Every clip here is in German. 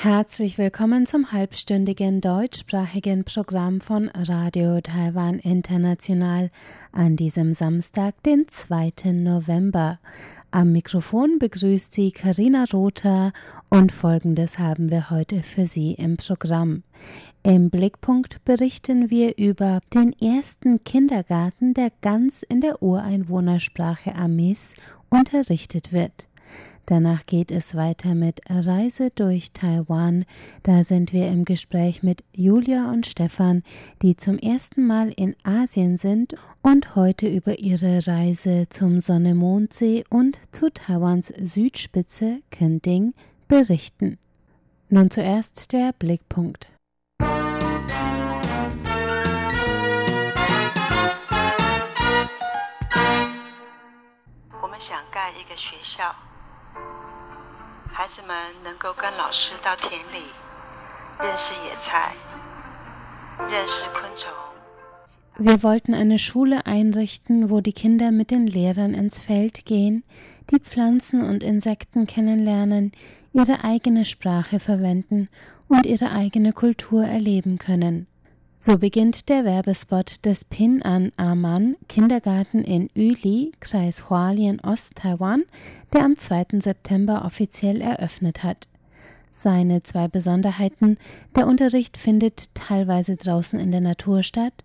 Herzlich willkommen zum halbstündigen deutschsprachigen Programm von Radio Taiwan International an diesem Samstag, den 2. November. Am Mikrofon begrüßt Sie Karina Rother und folgendes haben wir heute für Sie im Programm. Im Blickpunkt berichten wir über den ersten Kindergarten, der ganz in der Ureinwohnersprache Amis unterrichtet wird. Danach geht es weiter mit Reise durch Taiwan. Da sind wir im Gespräch mit Julia und Stefan, die zum ersten Mal in Asien sind und heute über ihre Reise zum Sonne-Mondsee und zu Taiwans Südspitze Kending berichten. Nun zuerst der Blickpunkt. 想盖一个学校。 孩子们能够跟老师到田里认识野菜，认识昆虫。Wir wollten eine Schule einrichten, wo die Kinder mit den Lehrern ins Feld gehen, die Pflanzen und Insekten kennenlernen, ihre eigene Sprache verwenden und ihre eigene Kultur erleben können. So beginnt der Werbespot des Pin an Aman Kindergarten in Yuli, Kreis Hualien, Ost-Taiwan, der am 2. September offiziell eröffnet hat. Seine zwei Besonderheiten, der Unterricht findet teilweise draußen in der Natur statt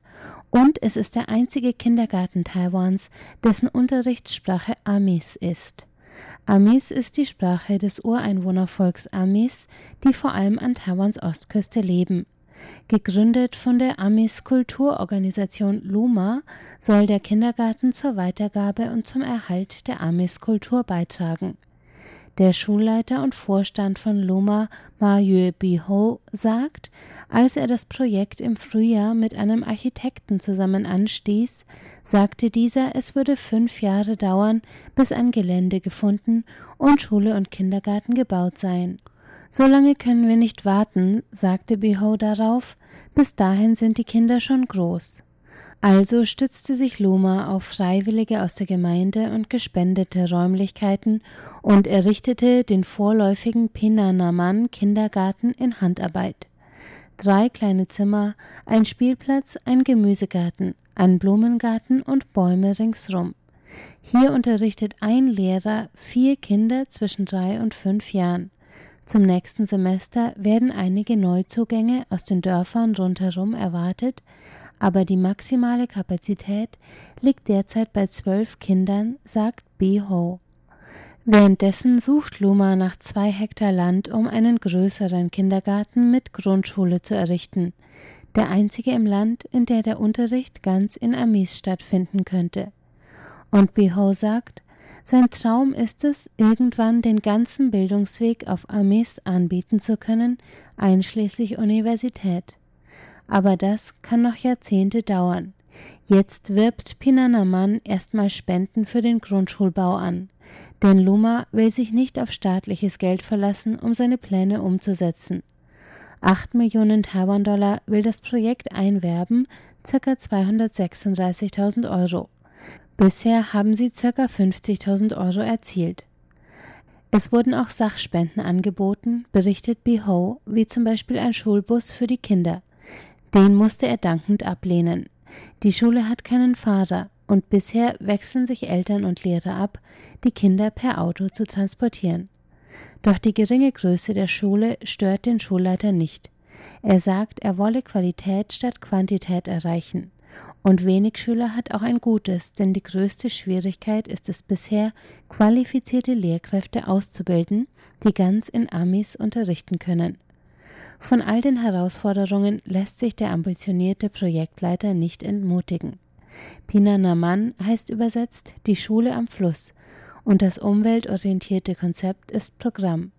und es ist der einzige Kindergarten Taiwans, dessen Unterrichtssprache Amis ist. Amis ist die Sprache des Ureinwohnervolks Amis, die vor allem an Taiwans Ostküste leben. Gegründet von der Amis Kulturorganisation Luma soll der Kindergarten zur Weitergabe und zum Erhalt der Amis Kultur beitragen. Der Schulleiter und Vorstand von Luma, Ma Yue Biho, sagt, als er das Projekt im Frühjahr mit einem Architekten zusammen anstieß, sagte dieser, es würde fünf Jahre dauern, bis ein Gelände gefunden und Schule und Kindergarten gebaut seien. So lange können wir nicht warten, sagte Beho darauf, bis dahin sind die Kinder schon groß. Also stützte sich Luma auf Freiwillige aus der Gemeinde und gespendete Räumlichkeiten und errichtete den vorläufigen Pinanaman Kindergarten in Handarbeit. Drei kleine Zimmer, ein Spielplatz, ein Gemüsegarten, ein Blumengarten und Bäume ringsrum. Hier unterrichtet ein Lehrer vier Kinder zwischen drei und fünf Jahren. Zum nächsten Semester werden einige Neuzugänge aus den Dörfern rundherum erwartet, aber die maximale Kapazität liegt derzeit bei zwölf Kindern, sagt B. Währenddessen sucht Luma nach zwei Hektar Land, um einen größeren Kindergarten mit Grundschule zu errichten, der einzige im Land, in der der Unterricht ganz in Amis stattfinden könnte. Und Biho sagt, sein Traum ist es, irgendwann den ganzen Bildungsweg auf Amis anbieten zu können, einschließlich Universität. Aber das kann noch Jahrzehnte dauern. Jetzt wirbt Pinanaman erstmal Spenden für den Grundschulbau an. Denn Luma will sich nicht auf staatliches Geld verlassen, um seine Pläne umzusetzen. Acht Millionen Taiwan-Dollar will das Projekt einwerben, ca. 236.000 Euro. Bisher haben sie ca. 50.000 Euro erzielt. Es wurden auch Sachspenden angeboten, berichtet Beho, wie zum Beispiel ein Schulbus für die Kinder. Den musste er dankend ablehnen. Die Schule hat keinen Fahrer und bisher wechseln sich Eltern und Lehrer ab, die Kinder per Auto zu transportieren. Doch die geringe Größe der Schule stört den Schulleiter nicht. Er sagt, er wolle Qualität statt Quantität erreichen. Und wenig Schüler hat auch ein gutes, denn die größte Schwierigkeit ist es bisher, qualifizierte Lehrkräfte auszubilden, die ganz in Amis unterrichten können. Von all den Herausforderungen lässt sich der ambitionierte Projektleiter nicht entmutigen. Pina Naman heißt übersetzt die Schule am Fluss und das umweltorientierte Konzept ist Programm.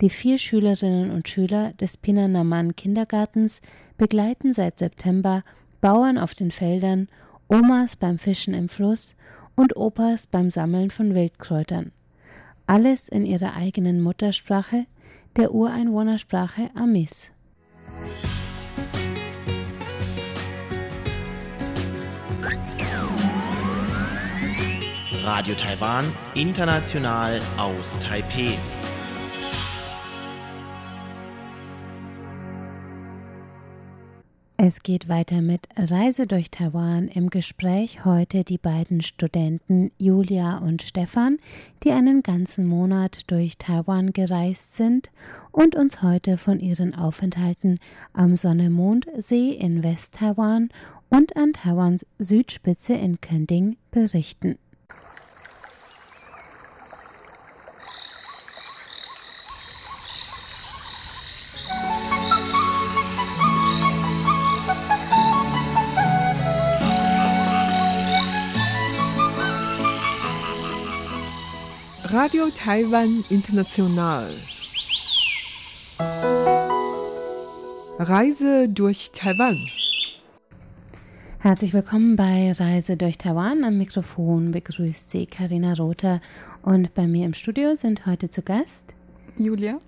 Die vier Schülerinnen und Schüler des Pina Naman Kindergartens begleiten seit September Bauern auf den Feldern, Omas beim Fischen im Fluss und Opas beim Sammeln von Wildkräutern. Alles in ihrer eigenen Muttersprache, der Ureinwohnersprache Amis. Radio Taiwan, international aus Taipei. Es geht weiter mit Reise durch Taiwan. Im Gespräch heute die beiden Studenten Julia und Stefan, die einen ganzen Monat durch Taiwan gereist sind und uns heute von ihren Aufenthalten am Sonne-Mond-See in West-Taiwan und an Taiwans Südspitze in Kending berichten. Radio Taiwan International. Reise durch Taiwan. Herzlich willkommen bei Reise durch Taiwan. Am Mikrofon begrüßt Sie Karina Rother und bei mir im Studio sind heute zu Gast Julia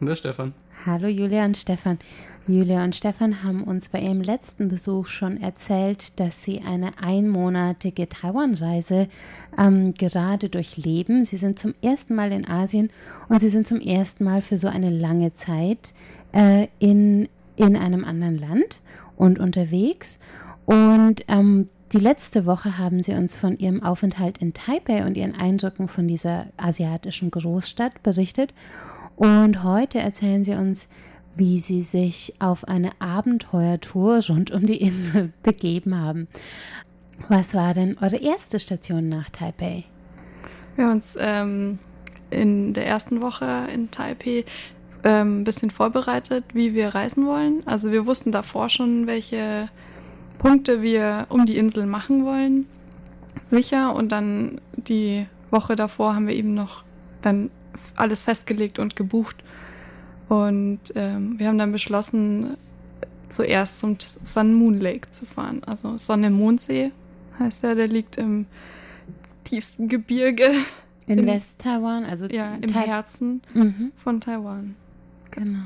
und der Stefan. Hallo Julia und Stefan. Julia und Stefan haben uns bei ihrem letzten Besuch schon erzählt, dass sie eine einmonatige Taiwan-Reise ähm, gerade durchleben. Sie sind zum ersten Mal in Asien und sie sind zum ersten Mal für so eine lange Zeit äh, in, in einem anderen Land und unterwegs. Und ähm, die letzte Woche haben sie uns von ihrem Aufenthalt in Taipei und ihren Eindrücken von dieser asiatischen Großstadt berichtet. Und heute erzählen sie uns, wie sie sich auf eine Abenteuertour rund um die Insel begeben haben. Was war denn eure erste Station nach Taipei? Wir haben uns ähm, in der ersten Woche in Taipei ähm, ein bisschen vorbereitet, wie wir reisen wollen. Also wir wussten davor schon, welche Punkte wir um die Insel machen wollen. Sicher. Und dann die Woche davor haben wir eben noch dann alles festgelegt und gebucht. Und ähm, wir haben dann beschlossen, zuerst zum Sun Moon Lake zu fahren. Also Sonne-Mondsee heißt der, der liegt im tiefsten Gebirge. In, in West-Taiwan, also ja, im Tai Herzen mhm. von Taiwan. Genau.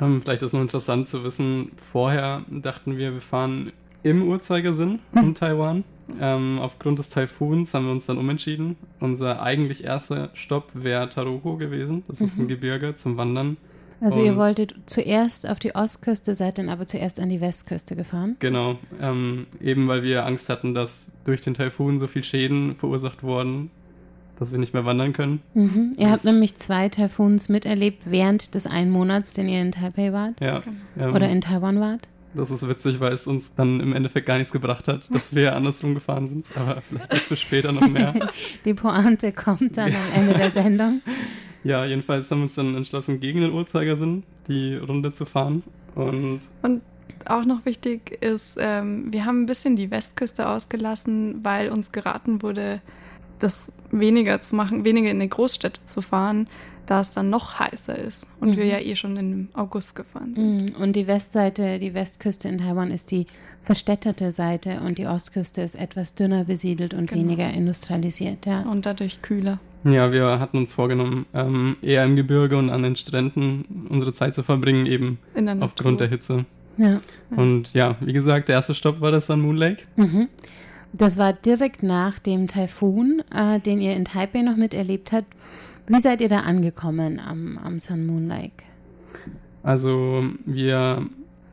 Ähm, vielleicht ist noch interessant zu wissen, vorher dachten wir, wir fahren im Uhrzeigersinn in Taiwan. Ähm, aufgrund des Taifuns haben wir uns dann umentschieden. Unser eigentlich erster Stopp wäre Taroko gewesen. Das ist mhm. ein Gebirge zum Wandern. Also und ihr wolltet zuerst auf die Ostküste, seid dann aber zuerst an die Westküste gefahren? Genau, ähm, eben weil wir Angst hatten, dass durch den Taifun so viel Schäden verursacht wurden, dass wir nicht mehr wandern können. Mhm. Ihr habt nämlich zwei Taifuns miterlebt während des einen Monats, den ihr in Taipei wart? Ja. Oder in Taiwan wart? Das ist witzig, weil es uns dann im Endeffekt gar nichts gebracht hat, dass wir andersrum gefahren sind. Aber vielleicht dazu später noch mehr. Die Pointe kommt dann am Ende der Sendung. Ja, jedenfalls haben wir uns dann entschlossen, gegen den Uhrzeigersinn die Runde zu fahren. Und, und auch noch wichtig ist, ähm, wir haben ein bisschen die Westküste ausgelassen, weil uns geraten wurde, das weniger zu machen, weniger in die Großstädte zu fahren, da es dann noch heißer ist und mhm. wir ja eh schon im August gefahren sind. Mhm. Und die Westseite, die Westküste in Taiwan ist die verstädterte Seite und die Ostküste ist etwas dünner besiedelt und genau. weniger industrialisiert. Ja. Und dadurch kühler. Ja, wir hatten uns vorgenommen, ähm, eher im Gebirge und an den Stränden unsere Zeit zu verbringen, eben der aufgrund der Hitze. Ja. Und ja, wie gesagt, der erste Stopp war das Sun Moon Lake. Mhm. Das war direkt nach dem Taifun, äh, den ihr in Taipei noch miterlebt habt. Wie seid ihr da angekommen am, am Sun Moon Lake? Also wir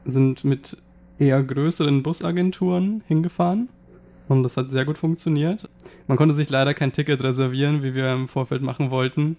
sind mit eher größeren Busagenturen hingefahren und das hat sehr gut funktioniert. Man konnte sich leider kein Ticket reservieren, wie wir im Vorfeld machen wollten.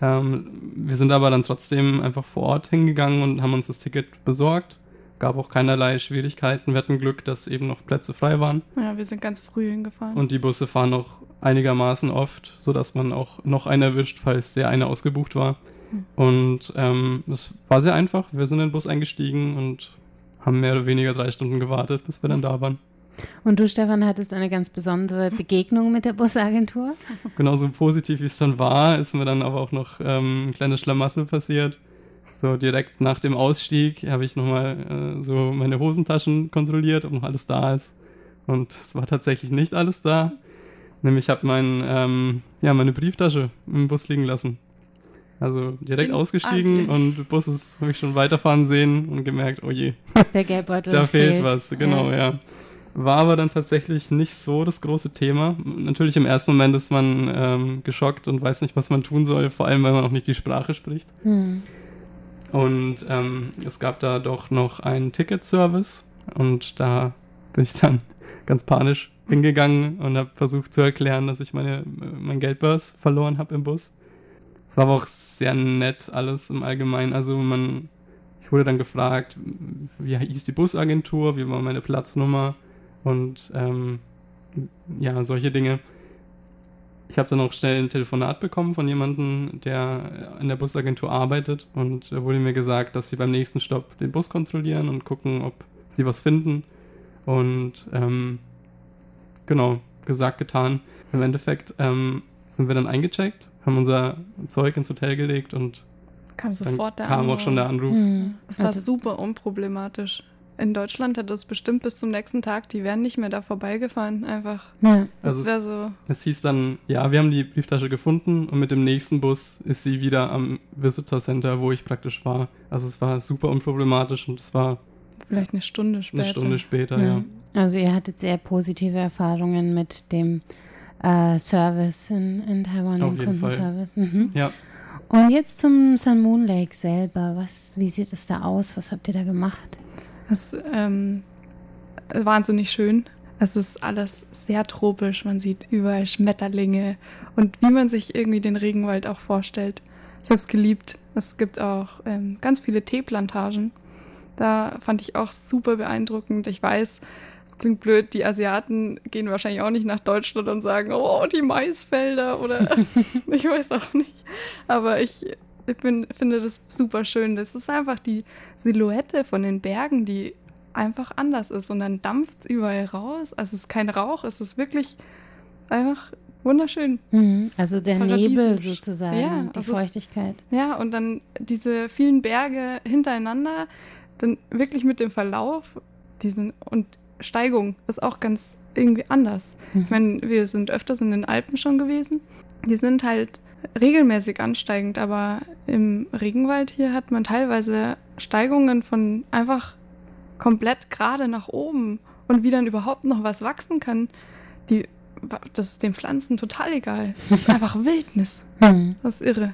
Ähm, wir sind aber dann trotzdem einfach vor Ort hingegangen und haben uns das Ticket besorgt gab auch keinerlei Schwierigkeiten. Wir hatten Glück, dass eben noch Plätze frei waren. Ja, wir sind ganz früh hingefahren. Und die Busse fahren auch einigermaßen oft, sodass man auch noch einen erwischt, falls der eine ausgebucht war. Hm. Und ähm, es war sehr einfach. Wir sind in den Bus eingestiegen und haben mehr oder weniger drei Stunden gewartet, bis wir dann da waren. Und du, Stefan, hattest eine ganz besondere Begegnung mit der Busagentur? Genauso positiv, wie es dann war, ist mir dann aber auch noch ähm, ein kleines Schlamassel passiert. So direkt nach dem Ausstieg habe ich nochmal äh, so meine Hosentaschen kontrolliert, ob noch alles da ist. Und es war tatsächlich nicht alles da. Nämlich habe mein, ähm, ja, meine Brieftasche im Bus liegen lassen. Also direkt In ausgestiegen Asien. und Bus habe ich schon weiterfahren sehen und gemerkt, oh je. Der Geldbeutel Da fehlt, fehlt was, genau, ja. ja. War aber dann tatsächlich nicht so das große Thema. Natürlich im ersten Moment ist man ähm, geschockt und weiß nicht, was man tun soll, vor allem, weil man auch nicht die Sprache spricht. Hm. Und ähm, es gab da doch noch einen Ticketservice und da bin ich dann ganz panisch hingegangen und habe versucht zu erklären, dass ich meine, mein Geldbörs verloren habe im Bus. Es war aber auch sehr nett alles im Allgemeinen. Also man, ich wurde dann gefragt, wie hieß die Busagentur, wie war meine Platznummer und ähm, ja, solche Dinge. Ich habe dann auch schnell ein Telefonat bekommen von jemandem, der in der Busagentur arbeitet und da wurde mir gesagt, dass sie beim nächsten Stopp den Bus kontrollieren und gucken, ob sie was finden. Und ähm, genau, gesagt, getan. Im Endeffekt ähm, sind wir dann eingecheckt, haben unser Zeug ins Hotel gelegt und Kam dann sofort der kam Anruf. auch schon der Anruf. Hm. Es war Also- super unproblematisch. In Deutschland hätte es bestimmt bis zum nächsten Tag, die wären nicht mehr da vorbeigefahren, einfach. Ja. Das Also es- wäre so, Es hieß dann, ja, wir haben die Brieftasche gefunden und mit dem nächsten Bus ist sie wieder am Visitor Center, wo ich praktisch war. Also es war super unproblematisch und es war vielleicht eine Stunde später. eine Stunde später, Ja. ja. Also ihr hattet sehr positive Erfahrungen mit dem äh, Service in, in Taiwan, Auf dem jeden Fall. Kundenservice. Mhm. Ja, Und jetzt zum Sun Moon Lake selber. Was, wie sieht es da aus? Was habt ihr da gemacht? Das ist ähm, wahnsinnig schön. Es ist alles sehr tropisch. Man sieht überall Schmetterlinge und wie man sich irgendwie den Regenwald auch vorstellt. Ich habe es geliebt. Es gibt auch ähm, ganz viele Teeplantagen. Da fand ich auch super beeindruckend. Ich weiß, es klingt blöd, die Asiaten gehen wahrscheinlich auch nicht nach Deutschland und sagen, oh, die Maisfelder oder ich weiß auch nicht. Aber ich, ich bin, finde das super schön. Das ist einfach die Silhouette von den Bergen, die einfach anders ist. Und dann dampft es überall raus. Also es ist kein Rauch, es ist wirklich einfach wunderschön. Mhm. Also der. Nebel sozusagen, Ja, die also Feuchtigkeit. Ja, und dann diese vielen Berge hintereinander, dann wirklich mit dem Verlauf, diesen und Steigung ist auch ganz irgendwie anders. Mhm. Ich meine, wir sind öfters in den Alpen schon gewesen. Die sind halt regelmäßig ansteigend, aber im Regenwald hier hat man teilweise Steigungen von einfach komplett gerade nach oben und wie dann überhaupt noch was wachsen kann, die, das ist den Pflanzen total egal. Das ist einfach Wildnis. Mhm. Das ist irre.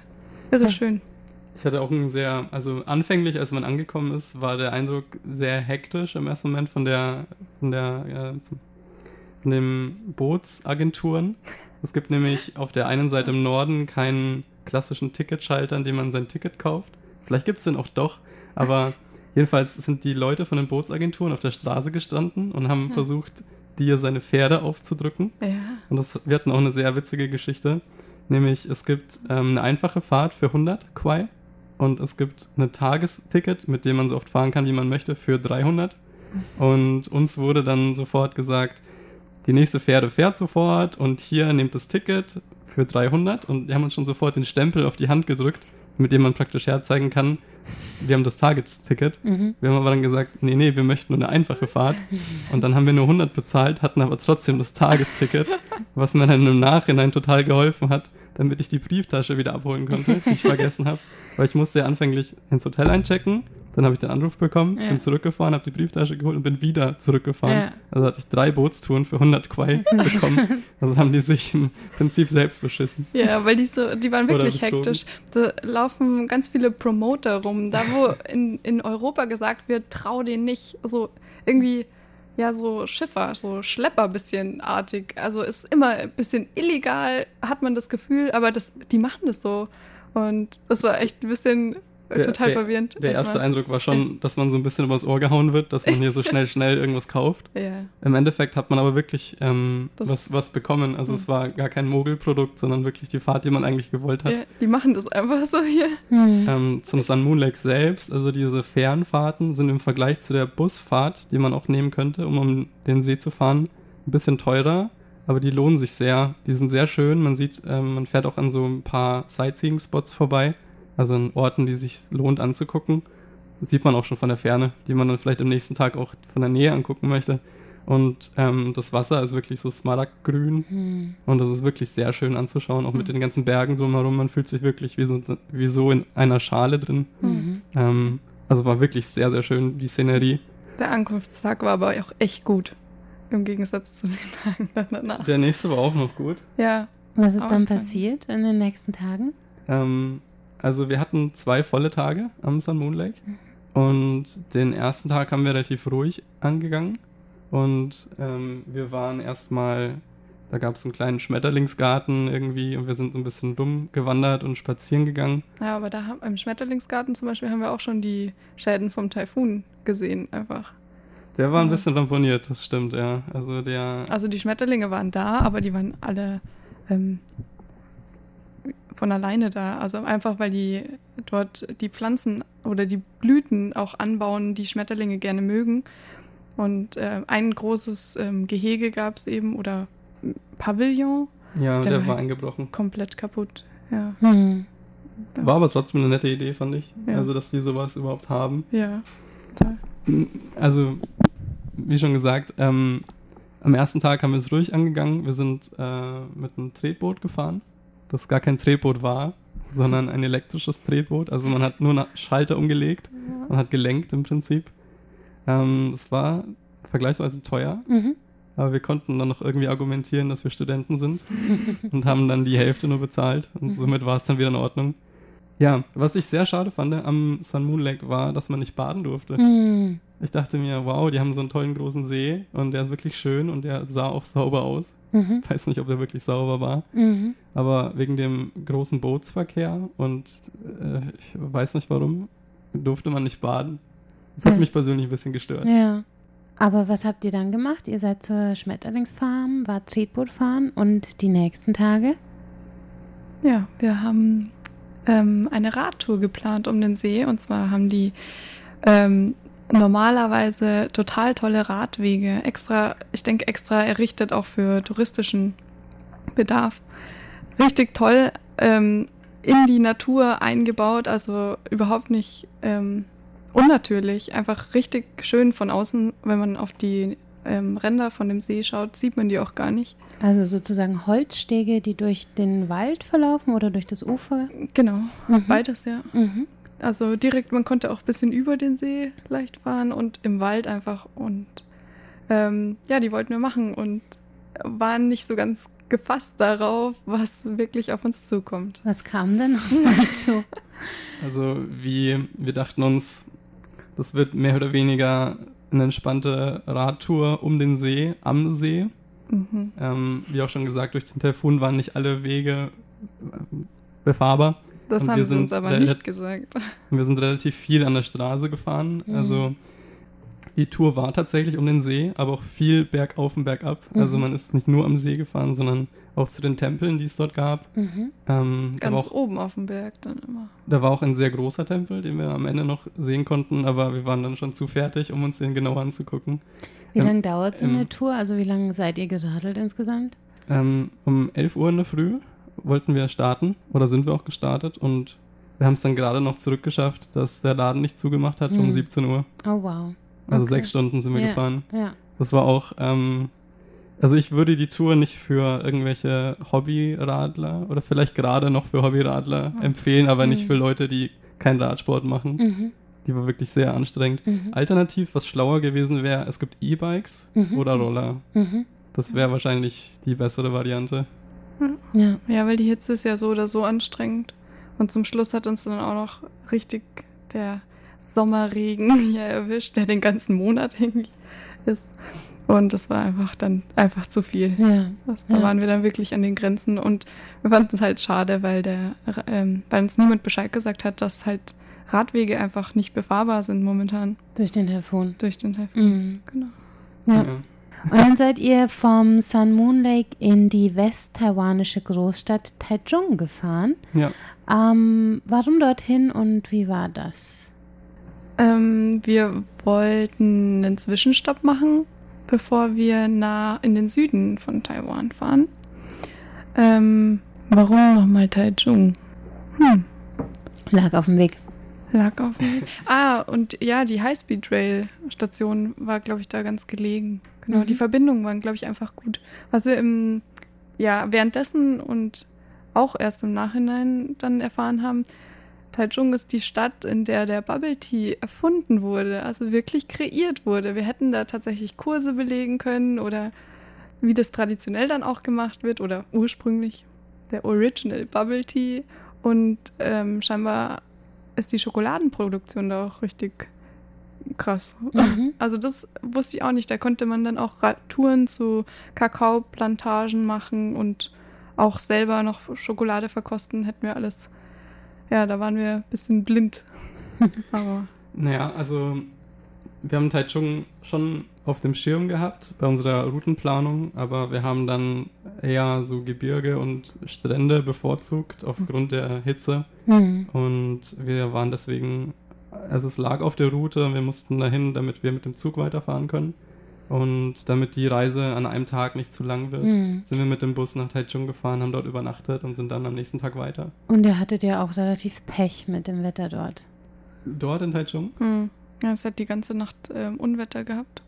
Irre Ja. schön. Ich hatte auch einen sehr, also anfänglich, als man angekommen ist, war der Eindruck sehr hektisch im ersten Moment von der, von der, äh, von den Bootsagenturen. Es gibt nämlich auf der einen Seite im Norden keinen klassischen Ticketschalter, an dem man sein Ticket kauft. Vielleicht gibt es den auch doch, aber jedenfalls sind die Leute von den Bootsagenturen auf der Straße gestanden und haben versucht, dir seine Pferde aufzudrücken. Ja. Und das, wir hatten auch eine sehr witzige Geschichte. Nämlich, es gibt ähm, eine einfache Fahrt für 100 Quai und es gibt ein Tagesticket, mit dem man so oft fahren kann, wie man möchte, für 300. Und uns wurde dann sofort gesagt, die nächste Fähre fährt sofort und hier nehmt das Ticket für 300 und die haben uns schon sofort den Stempel auf die Hand gedrückt, mit dem man praktisch herzeigen kann, wir haben das Tagesticket. Mhm. Wir haben aber dann gesagt, nee, nee, wir möchten nur eine einfache Fahrt. Und dann haben wir nur 100 bezahlt, hatten aber trotzdem das Tagesticket, was mir dann im Nachhinein total geholfen hat, damit ich die Brieftasche wieder abholen konnte, die ich vergessen habe. Weil ich musste ja anfänglich ins Hotel einchecken, dann habe ich den Anruf bekommen, Ja. bin zurückgefahren, habe die Brieftasche geholt und bin wieder zurückgefahren. Ja. Also hatte ich drei Bootstouren für 100 Quai bekommen. Also haben die sich im Prinzip selbst beschissen. Ja, weil die so, die waren wirklich hektisch. Da laufen ganz viele Promoter rum. Da, wo in, in Europa gesagt wird, trau den nicht. So irgendwie, ja, so Schiffer, so Schlepper bisschen artig. Also ist immer ein bisschen illegal, hat man das Gefühl, aber das, die machen das so. Und das war echt ein bisschen äh, total der, verwirrend. Der erste erstmal. Eindruck war schon, dass man so ein bisschen übers Ohr gehauen wird, dass man hier so schnell, schnell irgendwas kauft. Ja. Im Endeffekt hat man aber wirklich ähm, Das- was, was bekommen. Also Hm. es war gar kein Mogelprodukt, sondern wirklich die Fahrt, die man eigentlich gewollt hat. ja, die machen das einfach so hier. Mhm. Ähm, zum Sun Moon Lake selbst, also diese Fernfahrten sind im Vergleich zu der Busfahrt, die man auch nehmen könnte, um um den See zu fahren, ein bisschen teurer, aber die lohnen sich sehr. Die sind sehr schön. Man sieht, ähm, man fährt auch an so ein paar Sightseeing-Spots vorbei, also an Orten, die sich lohnt anzugucken. Das sieht man auch schon von der Ferne, die man dann vielleicht am nächsten Tag auch von der Nähe angucken möchte. Und ähm, das Wasser ist wirklich so smaragdgrün Mhm. und das ist wirklich sehr schön anzuschauen, auch mit den ganzen Bergen drumherum. Man fühlt sich wirklich wie so, wie so in einer Schale drin. Mhm. Ähm, also war wirklich sehr, sehr schön, die Szenerie. Der Ankunftstag war aber auch echt gut. im Gegensatz zu den Tagen danach. Der nächste war auch noch gut. Ja, Was ist dann- passiert in den nächsten Tagen? Ähm, also wir hatten zwei volle Tage am Sun Moon Lake und den ersten Tag haben wir relativ ruhig angegangen und ähm, wir waren erstmal, da gab es einen kleinen Schmetterlingsgarten irgendwie und wir sind so ein bisschen dumm gewandert und spazieren gegangen. ja, aber da haben, im Schmetterlingsgarten zum Beispiel haben wir auch schon die Schäden vom Taifun gesehen einfach. Der war ein Ja. bisschen ramponiert, das stimmt, ja. Also der, Also die Schmetterlinge waren da, aber die waren alle ähm, von alleine da. Also einfach, weil die dort die Pflanzen oder die Blüten auch anbauen, die Schmetterlinge gerne mögen. Und äh, ein großes ähm, Gehege gab es eben oder Pavillon ja, der der, war war halt- eingebrochen. komplett kaputt. Ja, Hm. War aber trotzdem eine nette Idee, fand ich. Ja. Also, dass die sowas überhaupt haben. ja. Total. Also, wie schon gesagt, ähm, am ersten Tag haben wir es ruhig angegangen. Wir sind äh, mit einem Tretboot gefahren, das gar kein Tretboot war, sondern ein elektrisches Tretboot. Also man hat nur einen Schalter umgelegt und hat gelenkt im Prinzip. Ähm, es war vergleichsweise teuer, Mhm. aber wir konnten dann noch irgendwie argumentieren, dass wir Studenten sind und haben dann die Hälfte nur bezahlt und somit war es dann wieder in Ordnung. Ja, was ich sehr schade fand am Sun Moon Lake war, dass man nicht baden durfte. Hm. Ich dachte mir, wow, die haben so einen tollen großen See und der ist wirklich schön und der sah auch sauber aus. Mhm. Weiß nicht, ob der wirklich sauber war, Mhm. aber wegen dem großen Bootsverkehr und äh, ich weiß nicht warum, durfte man nicht baden. Das hat Ja. mich persönlich ein bisschen gestört. Ja. Aber was habt ihr dann gemacht? Ihr seid zur Schmetterlingsfarm, wart Tretboot fahren und die nächsten Tage? Ja, wir haben ähm, eine Radtour geplant um den See. Und zwar haben die ähm, normalerweise total tolle Radwege, extra, ich denke extra errichtet auch für touristischen Bedarf. Richtig toll ähm, in die Natur eingebaut, also überhaupt nicht ähm, unnatürlich, einfach richtig schön von außen, wenn man auf die ähm, Ränder von dem See schaut, sieht man die auch gar nicht. Also sozusagen Holzstege, die durch den Wald verlaufen oder durch das Ufer? Genau, Mhm. beides ja. Mhm. Also direkt, man konnte auch ein bisschen über den See leicht fahren und im Wald einfach. Und ähm, ja, die wollten wir machen und waren nicht so ganz gefasst darauf, was wirklich auf uns zukommt. Was kam denn auf euch zu? Also wie wir dachten uns, das wird mehr oder weniger eine entspannte Radtour um den See, am See. Mhm. Ähm, wie auch schon gesagt, durch den Taifun waren nicht alle Wege äh, befahrbar. Das Und haben wir sie uns aber nicht gesagt. Wir sind relativ viel an der Straße gefahren. Mhm. Also die Tour war tatsächlich um den See, aber auch viel bergauf und bergab. Also Mhm. man ist nicht nur am See gefahren, sondern auch zu den Tempeln, die es dort gab. Mhm. Ähm, Ganz auch, oben auf dem Berg dann immer. da war auch ein sehr großer Tempel, den wir am Ende noch sehen konnten, aber wir waren dann schon zu fertig, um uns den genau anzugucken. Wie Ähm, lange dauert so ähm, eine Tour? Also wie lange seid ihr geradelt insgesamt? Ähm, um 11 Uhr in der Früh wollten wir starten oder sind wir auch gestartet und wir haben es dann gerade noch zurückgeschafft, dass der Laden nicht zugemacht hat um Hm. 17 Uhr. Oh wow. Also Okay. sechs Stunden sind wir Ja. gefahren. Ja. Das war auch, ähm, also ich würde die Tour nicht für irgendwelche Hobbyradler oder vielleicht gerade noch für Hobbyradler Mhm. empfehlen, aber nicht Mhm. für Leute, die keinen Radsport machen. Mhm. Die war wirklich sehr anstrengend. Mhm. Alternativ, was schlauer gewesen wäre, es gibt E-Bikes Mhm. oder Roller. Mhm. Das wäre wahrscheinlich die bessere Variante. Ja. Ja, weil die Hitze ist ja so oder so anstrengend. Und zum Schluss hat uns dann auch noch richtig der Sommerregen hier erwischt, der den ganzen Monat irgendwie ist. Und das war einfach dann einfach zu viel. Ja. Das, da Ja. waren wir dann wirklich an den Grenzen und wir fanden es halt schade, weil der, ähm, weil uns niemand Bescheid gesagt hat, dass halt Radwege einfach nicht befahrbar sind momentan Durch den Taifun. durch den Taifun. Mhm. Genau. Ja. Und dann seid ihr vom Sun Moon Lake in die west-taiwanische Großstadt Taichung gefahren. Ja. Ähm, warum dorthin und wie war das? Ähm, wir wollten einen Zwischenstopp machen, bevor wir nah in den Süden von Taiwan fahren. Ähm, warum nochmal Taichung? Hm, Lag auf dem Weg. lag auf dem Weg. Ah, und ja, die Highspeed-Rail-Station war, glaube ich, da ganz gelegen. Genau, Mhm. die Verbindungen waren, glaube ich, einfach gut. Was wir im, ja, währenddessen und auch erst im Nachhinein dann erfahren haben, Taichung ist die Stadt, in der der Bubble Tea erfunden wurde, also wirklich kreiert wurde. Wir hätten da tatsächlich Kurse belegen können oder wie das traditionell dann auch gemacht wird oder ursprünglich der Original Bubble Tea. Und ähm, scheinbar ist die Schokoladenproduktion da auch richtig krass. Mhm. Also das wusste ich auch nicht. Da konnte man dann auch Touren zu Kakaoplantagen machen und auch selber noch Schokolade verkosten. Hätten wir alles. Ja, da waren wir ein bisschen blind. Aber Naja, also wir haben Taichung schon auf dem Schirm gehabt bei unserer Routenplanung, aber wir haben dann eher so Gebirge und Strände bevorzugt aufgrund der Hitze Mhm. und wir waren deswegen, also es lag auf der Route, wir mussten dahin, damit wir mit dem Zug weiterfahren können und damit die Reise an einem Tag nicht zu lang wird, Mhm. sind wir mit dem Bus nach Taichung gefahren, haben dort übernachtet und sind dann am nächsten Tag weiter. Und ihr hattet ja auch relativ Pech mit dem Wetter dort. Dort in Taichung? hm. ja, es hat die ganze Nacht ähm, Unwetter gehabt.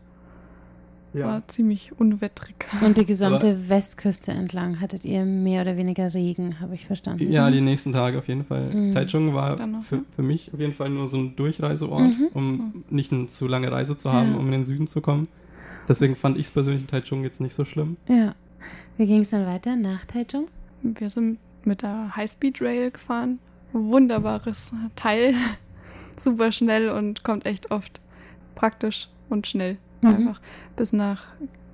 War ziemlich unwettrig. Und die gesamte Westküste entlang hattet ihr mehr oder weniger Regen, habe ich verstanden. Ja, die nächsten Tage auf jeden Fall. Mhm. Taichung war noch, für, ja. für mich auf jeden Fall nur so ein Durchreiseort, Mhm. um nicht eine zu lange Reise zu haben, Ja. um in den Süden zu kommen. Deswegen fand ich es persönlich in Taichung jetzt nicht so schlimm. Ja. Wie ging es dann weiter nach Taichung? Wir sind mit der Highspeed Rail gefahren. Wunderbares Teil. Super schnell und kommt echt oft praktisch und schnell. Mhm. Einfach bis nach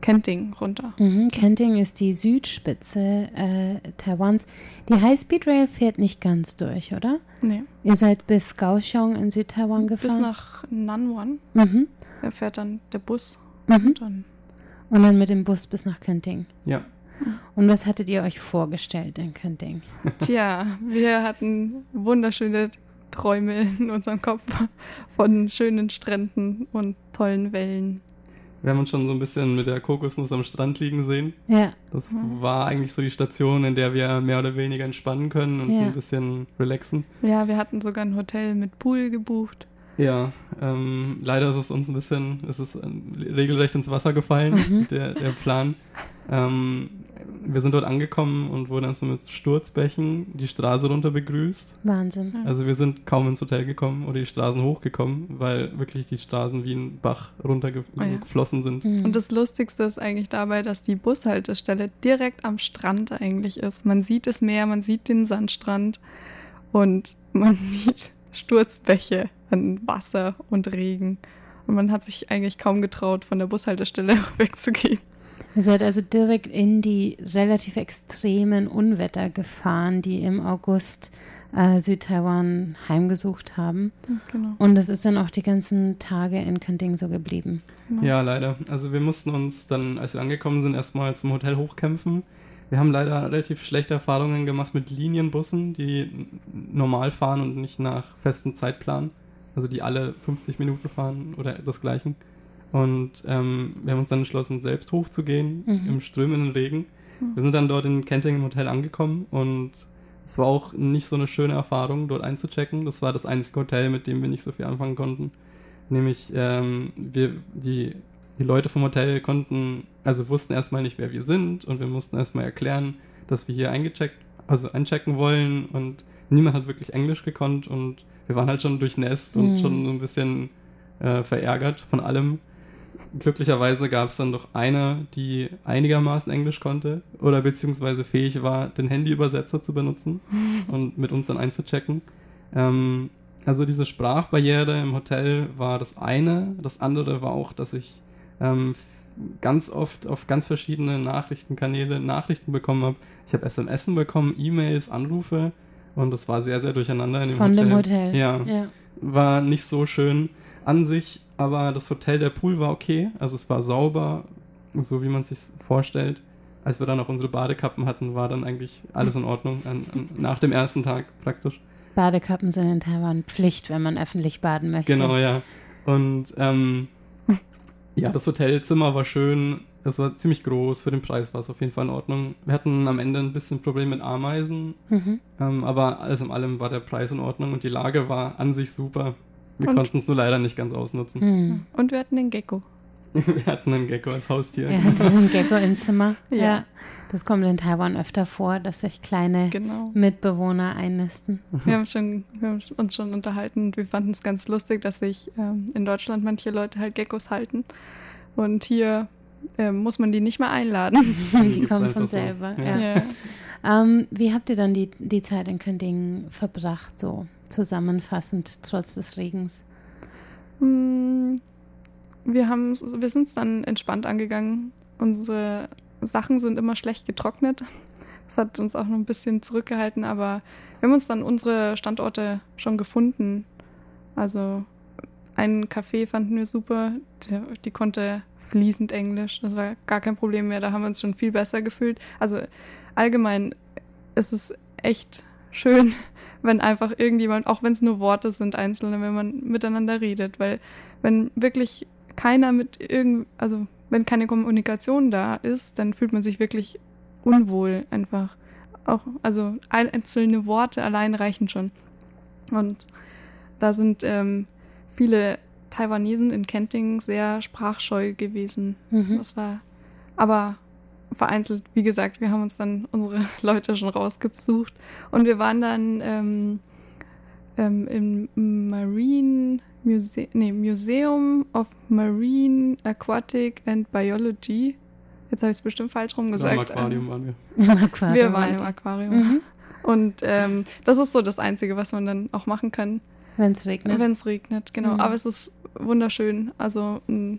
Kenting runter. Mhm. Kenting ist die Südspitze äh, Taiwans. Die High-Speed Rail fährt nicht ganz durch, oder? Nee, Ihr seid bis Kaohsiung in Südtaiwan gefahren. bis nach Nanwan. Mhm. Da fährt dann der Bus. Mhm. Und dann Und dann mit dem Bus bis nach Kenting. Ja. Und was hattet ihr euch vorgestellt in Kenting? Tja, wir hatten wunderschöne Träume in unserem Kopf von schönen Stränden und tollen Wellen. Wir haben uns schon so ein bisschen mit der Kokosnuss am Strand liegen sehen. Ja, Das Mhm. war eigentlich so die Station, in der wir mehr oder weniger entspannen können und Ja. ein bisschen relaxen. Ja, wir hatten sogar ein Hotel mit Pool gebucht. Ja, ähm, leider ist es uns ein bisschen, es ist ähm, regelrecht ins Wasser gefallen, Mhm. der, der Plan. Ähm, wir sind dort angekommen und wurden erstmal mit Sturzbächen die Straße runter begrüßt. Wahnsinn. Also wir sind kaum ins Hotel gekommen oder die Straßen hochgekommen, weil wirklich die Straßen wie ein Bach runtergeflossen sind. Mhm. Und das Lustigste ist eigentlich dabei, dass die Bushaltestelle direkt am Strand eigentlich ist. Man sieht das Meer, man sieht den Sandstrand und man sieht Sturzbäche an Wasser und Regen. Und man hat sich eigentlich kaum getraut, von der Bushaltestelle wegzugehen. Ihr seid also direkt in die relativ extremen Unwetter gefahren, die im August äh, Südtaiwan heimgesucht haben. Genau. Und es ist dann auch die ganzen Tage in Kenting so geblieben. genau. Ja, leider. Also wir mussten uns dann, als wir angekommen sind, erstmal zum Hotel hochkämpfen. Wir haben leider relativ schlechte Erfahrungen gemacht mit Linienbussen, die normal fahren und nicht nach festem Zeitplan. Also die alle 50 Minuten fahren oder desgleichen. Und ähm, wir haben uns dann entschlossen, selbst hochzugehen Mhm. im strömenden Regen. Wir sind dann dort in Kenting im Hotel angekommen und es war auch nicht so eine schöne Erfahrung, dort einzuchecken. Das war das einzige Hotel, mit dem wir nicht so viel anfangen konnten. Nämlich, ähm, wir, die, die Leute vom Hotel konnten, also wussten erstmal nicht, wer wir sind und wir mussten erstmal erklären, dass wir hier eingecheckt, also einchecken wollen und niemand hat wirklich Englisch gekonnt und wir waren halt schon durchnässt und Mhm. schon so ein bisschen äh, verärgert von allem. Glücklicherweise gab es dann doch eine, die einigermaßen Englisch konnte oder beziehungsweise fähig war, den Handyübersetzer zu benutzen und mit uns dann einzuchecken. Ähm, also diese Sprachbarriere im Hotel war das eine. Das andere war auch, dass ich ähm, ganz oft auf ganz verschiedene Nachrichtenkanäle Nachrichten bekommen habe. Ich habe SMS bekommen, E-Mails, Anrufe und das war sehr, sehr durcheinander in dem Von Hotel. dem Hotel. Ja, ja. war nicht so schön an sich, aber das Hotel, der Pool war okay. Also es war sauber, so wie man sich vorstellt. Als wir dann auch unsere Badekappen hatten, war dann eigentlich alles in Ordnung. An, an, nach dem ersten Tag praktisch. Badekappen sind in Taiwan Pflicht, wenn man öffentlich baden möchte. Genau, ja. Und ähm, ja, das Hotelzimmer war schön. Es war ziemlich groß. Für den Preis war es auf jeden Fall in Ordnung. Wir hatten am Ende ein bisschen Problem mit Ameisen, Mhm. ähm, aber alles in allem war der Preis in Ordnung und die Lage war an sich super. Wir konnten es nur leider nicht ganz ausnutzen. Mhm. Und wir hatten den Gecko. Wir hatten einen Gecko als Haustier. Wir hatten einen Gecko im Zimmer. Ja. Ja. Das kommt in Taiwan öfter vor, dass sich kleine Genau. Mitbewohner einnisten. Wir haben, schon, wir haben uns schon unterhalten und wir fanden es ganz lustig, dass sich ähm, in Deutschland manche Leute halt Geckos halten. Und hier ähm, muss man die nicht mehr einladen. Die gibt's kommen von so. selber. Ja. Ja. Ähm, wie habt ihr dann die, die Zeit in Köndingen verbracht, so zusammenfassend, trotz des Regens? Wir, haben's- wir sind es dann entspannt angegangen. Unsere Sachen sind immer schlecht getrocknet. Das hat uns auch noch ein bisschen zurückgehalten, aber wir haben uns dann unsere Standorte schon gefunden. Also einen Café fanden wir super, der, die konnte fließend Englisch, das war gar kein Problem mehr, da haben wir uns schon viel besser gefühlt. Also allgemein ist es echt schön, wenn einfach irgendjemand, auch wenn es nur Worte sind, einzelne, wenn man miteinander redet, weil wenn wirklich keiner mit irgend, also wenn keine Kommunikation da ist, dann fühlt man sich wirklich unwohl einfach. Auch, also einzelne Worte allein reichen schon. Und da sind ähm, viele Taiwanesen in Kenting sehr sprachscheu gewesen. Mhm. Das war aber vereinzelt, wie gesagt, wir haben uns dann unsere Leute schon rausgesucht und wir waren dann ähm, ähm, im Marine Muse nee, Museum of Marine Aquatic and Biology. Jetzt habe ich es bestimmt falsch rum Genau, gesagt. Im Aquarium waren wir. Im Aquarium. Wir waren im Aquarium. Mhm. Und ähm, das ist so das Einzige, was man dann auch machen kann, Wenn es regnet. wenn es regnet. Genau. Mhm. Aber es ist wunderschön. Also mh,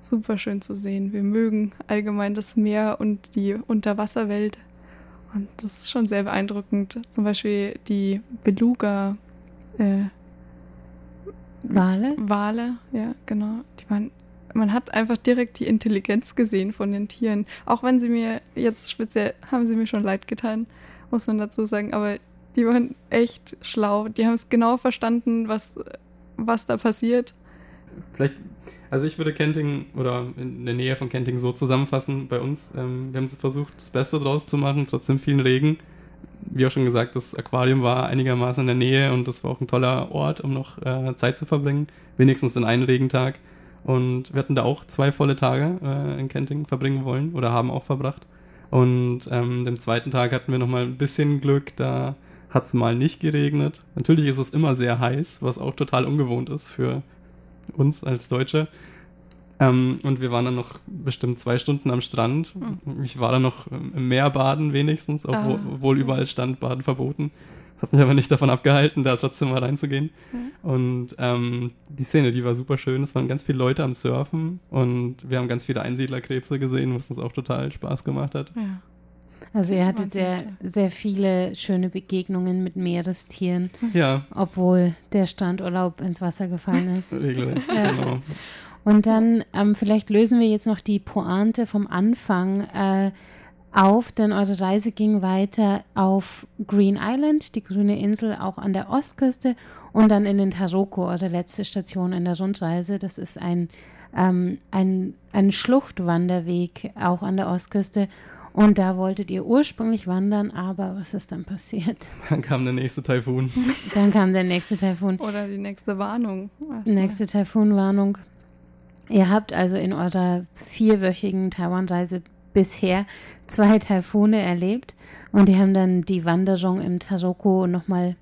super schön zu sehen. Wir mögen allgemein das Meer und die Unterwasserwelt. Und das ist schon sehr beeindruckend. Zum Beispiel die Beluga. Äh, Wale? Wale, ja, genau. Die waren, man hat einfach direkt die Intelligenz gesehen von den Tieren. Auch wenn sie mir jetzt speziell, haben sie mir schon leid getan, muss man dazu sagen. Aber die waren echt schlau. Die haben es genau verstanden, was, was da passiert. Vielleicht, also ich würde Kenting oder in der Nähe von Kenting so zusammenfassen bei uns. Ähm, wir haben so versucht, das Beste draus zu machen, trotzdem vielen Regen. Wie auch schon gesagt, das Aquarium war einigermaßen in der Nähe und das war auch ein toller Ort, um noch äh, Zeit zu verbringen. Wenigstens in einen Regentag. Und wir hatten da auch zwei volle Tage äh, in Kenting verbringen wollen oder haben auch verbracht. Und ähm, dem zweiten Tag hatten wir nochmal ein bisschen Glück, da hat es mal nicht geregnet. Natürlich ist es immer sehr heiß, was auch total ungewohnt ist für uns als Deutsche. Ähm, und wir waren dann noch bestimmt zwei Stunden am Strand. Ich war dann noch im Meer baden wenigstens, obwohl, Ah. obwohl überall stand Baden verboten. Das hat mich aber nicht davon abgehalten, da trotzdem mal reinzugehen. Und ähm, die Szene, die war super schön. Es waren ganz viele Leute am Surfen und wir haben ganz viele Einsiedlerkrebse gesehen, was uns auch total Spaß gemacht hat. Ja. Also ihr hattet sehr, sehr viele schöne Begegnungen mit Meerestieren, Ja, obwohl der Strandurlaub ins Wasser gefallen ist. regelrecht. Ja. Genau. Und dann, ähm, vielleicht lösen wir jetzt noch die Pointe vom Anfang äh, auf, denn eure Reise ging weiter auf Green Island, die grüne Insel auch an der Ostküste und dann in den Taroko, eure letzte Station in der Rundreise. Das ist ein, ähm, ein, ein Schluchtwanderweg auch an der Ostküste. Und da wolltet ihr ursprünglich wandern, aber was ist dann passiert? Dann kam der nächste Taifun. Dann kam der nächste Taifun. Oder die nächste Warnung. Nächste Taifunwarnung. Ihr habt also in eurer vierwöchigen Taiwan-Reise bisher zwei Taifune erlebt und die haben dann die Wanderung im Taroko nochmal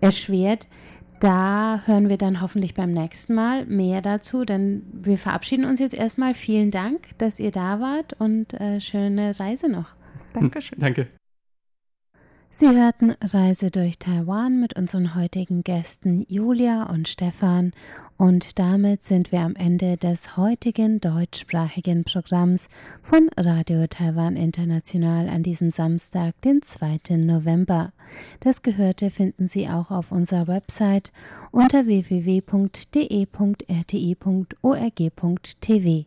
erschwert. Da hören wir dann hoffentlich beim nächsten Mal mehr dazu, denn wir verabschieden uns jetzt erstmal. Vielen Dank, dass ihr da wart und äh, schöne Reise noch. Dankeschön. Danke. Sie hörten Reise durch Taiwan mit unseren heutigen Gästen Julia und Stefan und damit sind wir am Ende des heutigen deutschsprachigen Programms von Radio Taiwan International an diesem Samstag, den 2. November. Das Gehörte finden Sie auch auf unserer Website unter www.de.rti.org.tv.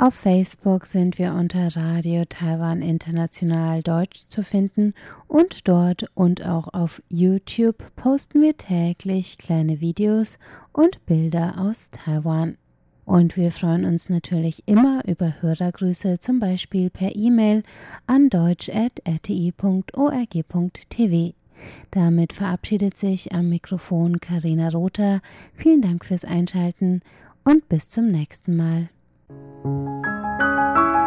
Auf Facebook sind wir unter Radio Taiwan International Deutsch zu finden und dort und auch auf YouTube posten wir täglich kleine Videos und Bilder aus Taiwan. Und wir freuen uns natürlich immer über Hörergrüße, zum Beispiel per E-Mail an deutsch.rti.org.tv. Damit verabschiedet sich am Mikrofon Karina Rother. Vielen Dank fürs Einschalten und bis zum nächsten Mal. thank you